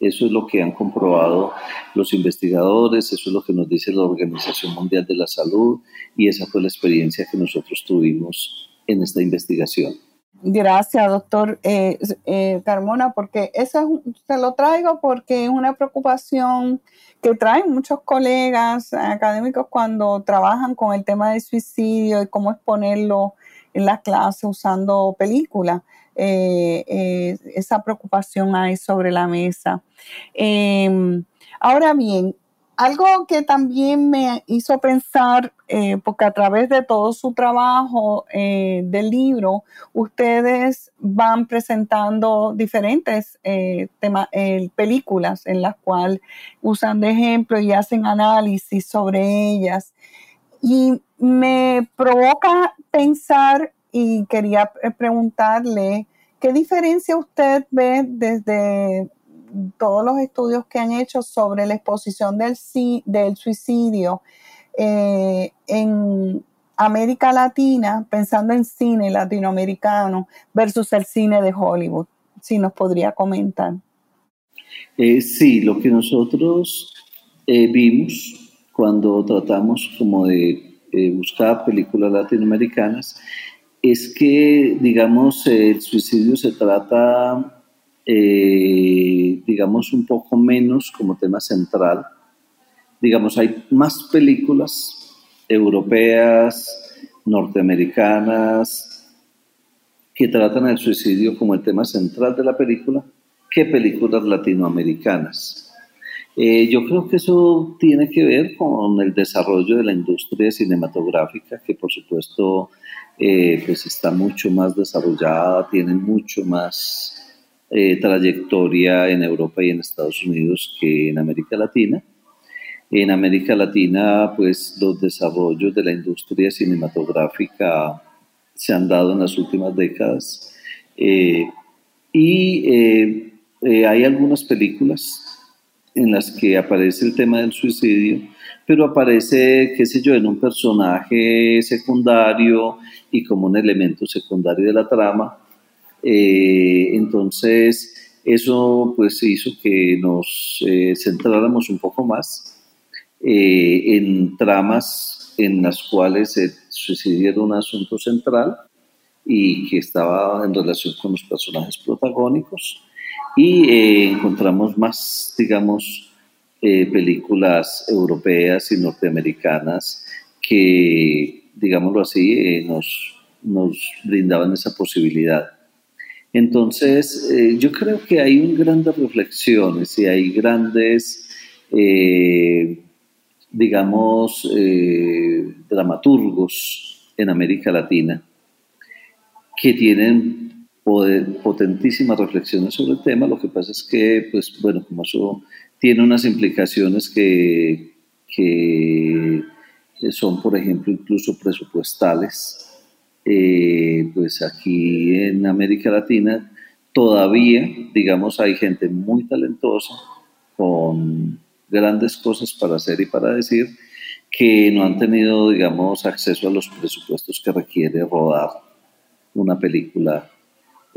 Eso es lo que han comprobado los investigadores, eso es lo que nos dice la Organización Mundial de la Salud y esa fue la experiencia que nosotros tuvimos en esta investigación. Gracias, doctor eh, eh, Carmona, porque eso se lo traigo porque es una preocupación que traen muchos colegas académicos cuando trabajan con el tema del suicidio y cómo exponerlo en las clases usando películas. Eh, esa preocupación hay sobre la mesa. Em, ahora bien, algo que también me hizo pensar, eh, porque a través de todo su trabajo eh, del libro, ustedes van presentando diferentes eh, películas en las cuales usan de ejemplo y hacen análisis sobre ellas. Y me provoca pensar y quería preguntarle, ¿qué diferencia usted ve desde todos los estudios que han hecho sobre la exposición del, suicidio eh, en América Latina, pensando en cine latinoamericano versus el cine de Hollywood. Si nos podría comentar. Eh, sí, lo que nosotros eh, vimos cuando tratamos como de buscar películas latinoamericanas es que, digamos, el suicidio se trata eh, digamos, un poco menos como tema central. Digamos, hay más películas europeas, norteamericanas, que tratan el suicidio como el tema central de la película, que películas latinoamericanas. Eh, yo creo que eso tiene que ver con el desarrollo de la industria cinematográfica, que por supuesto eh, pues está mucho más desarrollada, tiene mucho más eh, trayectoria en Europa y en Estados Unidos que en América Latina. En América Latina, pues los desarrollos de la industria cinematográfica se han dado en las últimas décadas y hay algunas películas en las que aparece el tema del suicidio, pero aparece, qué sé yo, en un personaje secundario y como un elemento secundario de la trama, eh, entonces, eso pues hizo que nos eh, centráramos un poco más eh, en tramas en las cuales el suicidio era un asunto central y que estaba en relación con los personajes protagónicos y encontramos más, digamos, películas europeas y norteamericanas que, digámoslo así, nos, nos brindaban esa posibilidad. Entonces, eh, yo creo que hay grandes reflexiones y hay grandes, eh, digamos, eh, dramaturgos en América Latina que tienen potentísimas reflexiones sobre el tema. Lo que pasa es que, pues, bueno, como eso tiene unas implicaciones que, que son, por ejemplo, incluso presupuestales, eh, pues aquí en América Latina todavía, digamos, hay gente muy talentosa, con grandes cosas para hacer y para decir, que no han tenido, digamos, acceso a los presupuestos que requiere rodar una película.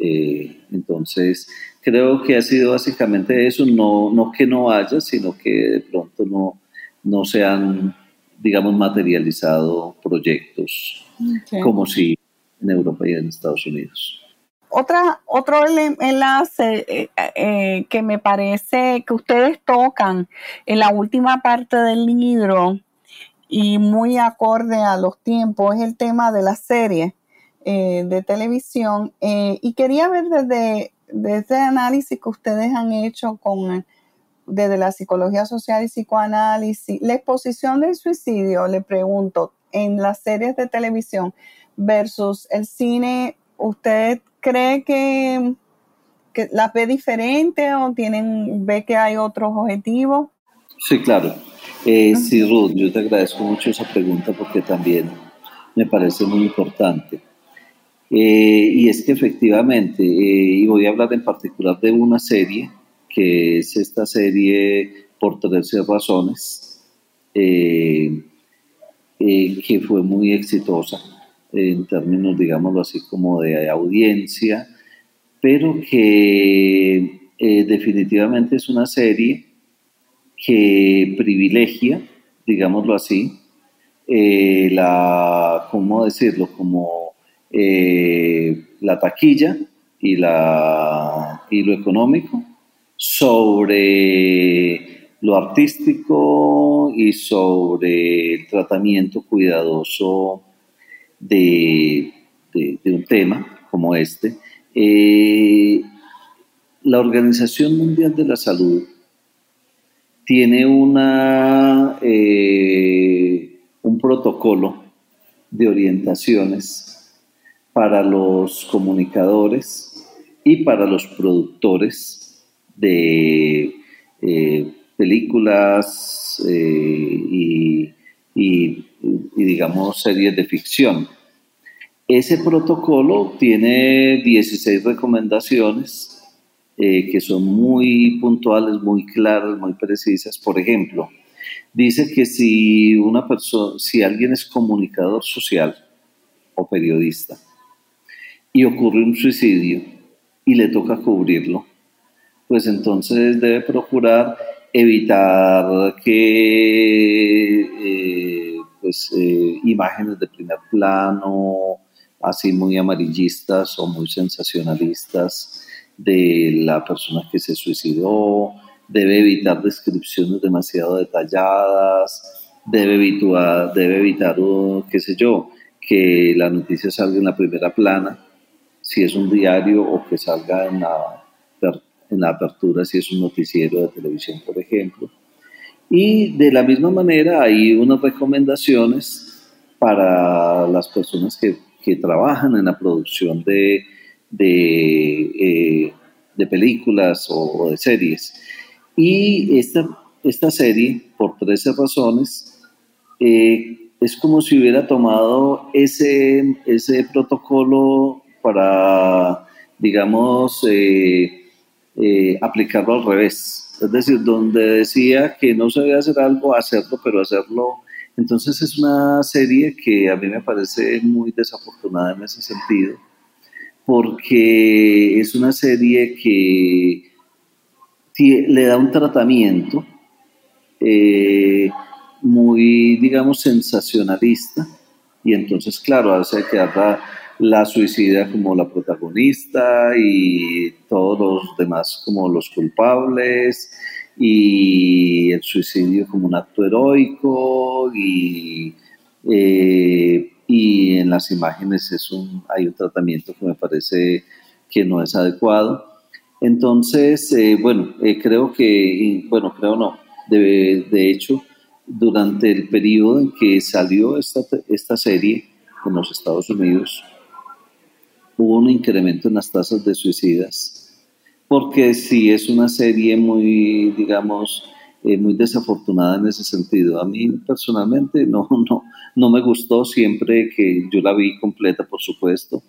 Eh, entonces, creo que ha sido básicamente eso, no, no que no haya, sino que de pronto no, no se han, digamos, materializado proyectos como si en Europa y en Estados Unidos. Otra, otro enlace eh, eh, que me parece que ustedes tocan en la última parte del libro y muy acorde a los tiempos es el tema de la serie eh, de televisión. y quería ver desde, desde el análisis que ustedes han hecho con desde la psicología social y psicoanálisis, la exposición del suicidio, le pregunto, en las series de televisión, versus el cine, ¿usted cree que, que las ve diferente o tienen, ve que hay otros objetivos? Sí, claro. Eh, sí, Ruth, yo te agradezco mucho esa pregunta porque también me parece muy importante. Eh, y es que efectivamente, eh, y voy a hablar en particular de una serie, que es esta serie por 13 razones, que fue muy exitosa en términos, digámoslo así, como de audiencia, pero que eh, definitivamente es una serie que privilegia, digámoslo así, eh, la, ¿cómo decirlo? Como eh, la taquilla y, lo económico, sobre lo artístico y sobre el tratamiento cuidadoso de, un tema como este. Eh, la Organización Mundial de la Salud tiene una, eh, un protocolo de orientaciones para los comunicadores y para los productores de eh, películas eh, y, digamos, series de ficción. Ese protocolo tiene 16 recomendaciones eh, que son muy puntuales, muy claras, muy precisas. Por ejemplo, dice que si una persona, si alguien es comunicador social o periodista y ocurre un suicidio y le toca cubrirlo, pues entonces debe procurar evitar que eh, pues, eh, imágenes de primer plano, así muy amarillistas o muy sensacionalistas, de la persona que se suicidó, debe evitar descripciones demasiado detalladas, debe evitar, debe evitar qué sé yo, que la noticia salga en la primera plana, si es un diario, o que salga en la, en la apertura, si es un noticiero de televisión, por ejemplo. Y de la misma manera hay unas recomendaciones para las personas que, que trabajan en la producción de, eh, de, películas o, de series. Y esta, esta serie, por 13 razones, eh, es como si hubiera tomado ese, ese protocolo para, digamos, eh, aplicarlo al revés. Es decir, donde decía que no se debe hacer algo, hacerlo, pero hacerlo. Entonces es una serie que a mí me parece muy desafortunada en ese sentido porque es una serie que le da un tratamiento eh, muy, digamos, sensacionalista y entonces, claro, hace que la, suicida como la protagonista y todos los demás como los culpables y el suicidio como un acto heroico y eh, y en las imágenes es un, hay un tratamiento que me parece que no es adecuado. Entonces, eh, bueno, eh, creo que, bueno, creo no, de, de, hecho, durante el periodo en que salió esta, esta serie en los Estados Unidos, hubo un incremento en las tasas de suicidas, porque si es una serie muy, digamos, eh, muy desafortunada en ese sentido. A mí personalmente no, no, no me gustó siempre que yo la vi completa, por supuesto.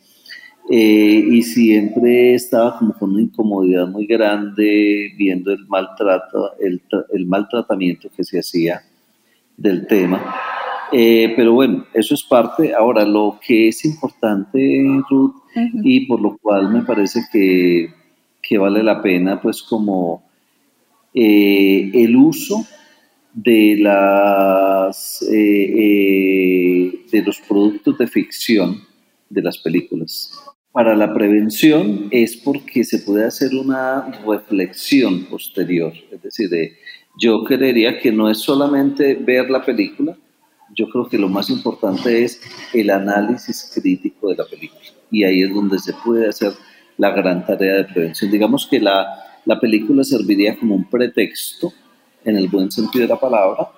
Eh, y siempre estaba como con una incomodidad muy grande viendo el maltrato, el, el maltratamiento que se hacía del tema. Eh, pero bueno, eso es parte. Ahora, lo que es importante, Ruth, y por lo cual me parece que, que vale la pena, pues como eh, el uso de, las, eh, eh, de los productos de ficción de las películas. Para la prevención es porque se puede hacer una reflexión posterior, es decir, yo creería que no es solamente ver la película, yo creo que lo más importante es el análisis crítico de la película. Y ahí es donde se puede hacer la gran tarea de prevención. Digamos que la, la película serviría como un pretexto, en el buen sentido de la palabra,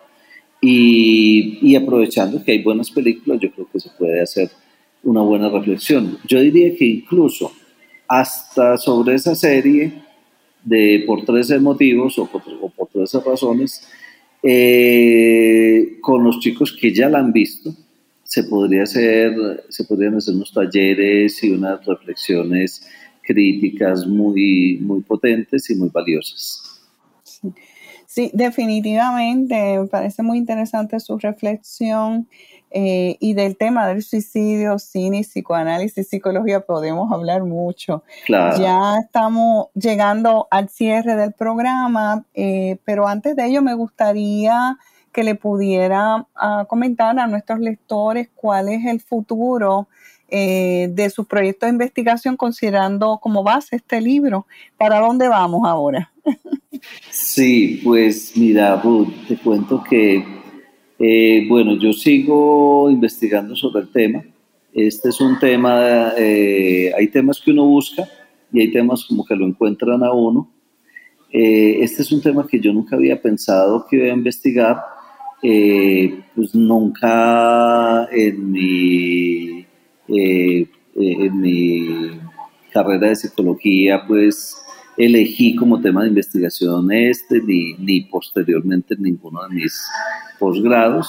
y, aprovechando que hay buenas películas, yo creo que se puede hacer una buena reflexión. Yo diría que incluso hasta sobre esa serie, de por 13 motivos o por, o por 13 razones, eh, con los chicos que ya la han visto, se, podría hacer, se podrían hacer unos talleres y unas reflexiones críticas muy, muy potentes y muy valiosas. Sí, definitivamente, me parece muy interesante su reflexión eh, y del tema del suicidio, cine, psicoanálisis, psicología, podemos hablar mucho. Ya estamos llegando al cierre del programa, eh, pero antes de ello me gustaría que le pudiera ah, comentar a nuestros lectores cuál es el futuro eh, de su proyecto de investigación considerando como base este libro. ¿Para dónde vamos ahora? sí, pues mira, Ruth, te cuento que, eh, bueno, yo sigo investigando sobre el tema. Este es un tema, eh, hay temas que uno busca y hay temas como que lo encuentran a uno. este es un tema que yo nunca había pensado que iba a investigar, pues nunca en mi eh, eh, en mi carrera de psicología, pues elegí como tema de investigación este, ni, ni posteriormente ninguno de mis posgrados,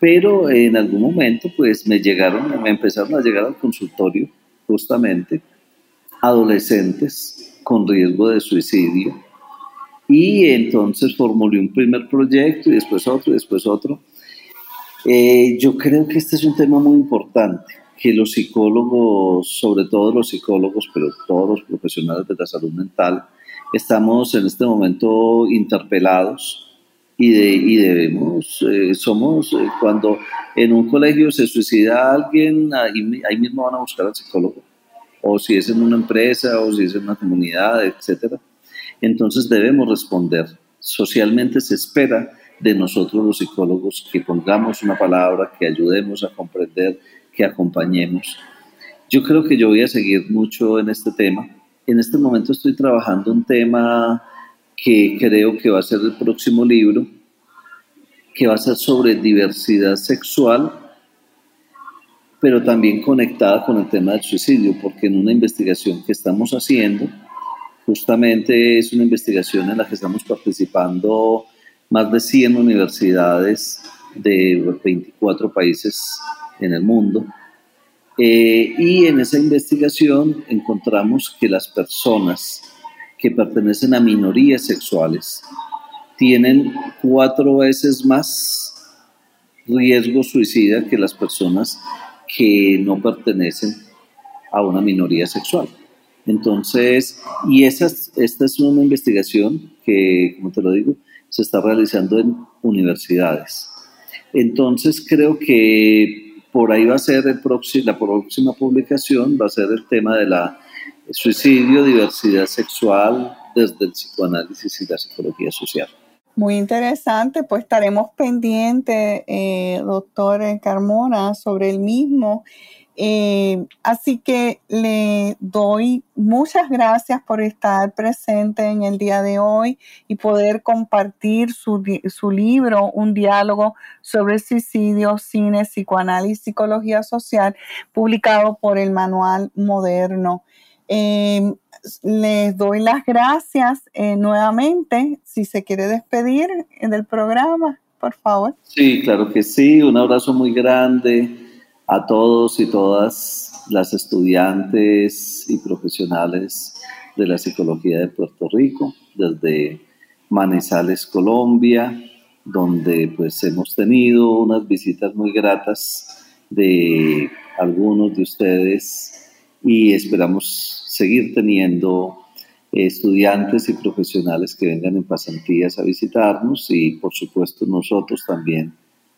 pero en algún momento pues me llegaron, me empezaron a llegar al consultorio justamente adolescentes con riesgo de suicidio y entonces formulé un primer proyecto y después otro y después otro. Eh, yo creo que este es un tema muy importante que los psicólogos, sobre todo los psicólogos, pero todos los profesionales de la salud mental, estamos en este momento interpelados y, y debemos, eh, somos, eh, cuando en un colegio se suicida alguien, ahí, ahí, mismo van a buscar al psicólogo, o si es en una empresa, o si es en una comunidad, etc. Entonces debemos responder. Socialmente se espera de nosotros los psicólogos que pongamos una palabra, que ayudemos a comprender que acompañemos. Yo creo que yo voy a seguir mucho en este tema. En este momento estoy trabajando un tema que creo que va a ser el próximo libro, que va a ser sobre diversidad sexual, pero también conectada con el tema del suicidio, porque en una investigación que estamos haciendo, justamente es una investigación en la que estamos participando más de 100 universidades de 24 países en el mundo. Eh, y en esa investigación encontramos que las personas que pertenecen a minorías sexuales tienen cuatro veces más riesgo suicida que las personas que no pertenecen a una minoría sexual. Entonces, y esta es una investigación que, como te lo digo, se está realizando en universidades. Entonces, creo que por ahí va a ser el la próxima publicación, va a ser el tema de la suicidio, diversidad sexual desde el psicoanálisis y la psicología social. Muy interesante, pues estaremos pendientes, eh, doctor Carmona, sobre el mismo eh, así que le doy muchas gracias por estar presente en el día de hoy y poder compartir su, libro, Un diálogo sobre suicidio, cine, psicoanálisis, psicología social, publicado por el Manual Moderno. Eh, les doy las gracias eh, nuevamente. Si se quiere despedir del programa, por favor. Sí, claro que sí. Un abrazo muy grande a todos y todas las estudiantes y profesionales de la psicología de Puerto Rico, desde Manizales, Colombia, donde pues hemos tenido unas visitas muy gratas de algunos de ustedes y esperamos seguir teniendo estudiantes y profesionales que vengan en pasantías a visitarnos y por supuesto nosotros también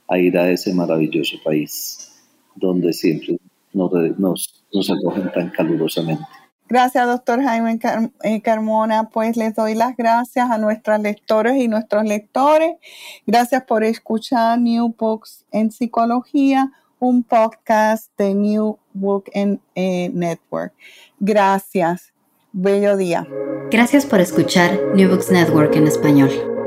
a ir a ese maravilloso país donde siempre nos, nos, acogen tan calurosamente. Gracias, doctor Jaime eh, Carmona. Pues les doy las gracias a nuestros lectores y nuestros lectores. Gracias por escuchar New Books en Psicología, un podcast de New Book eh, Network. Gracias. Bello día. Gracias por escuchar New Books Network en español.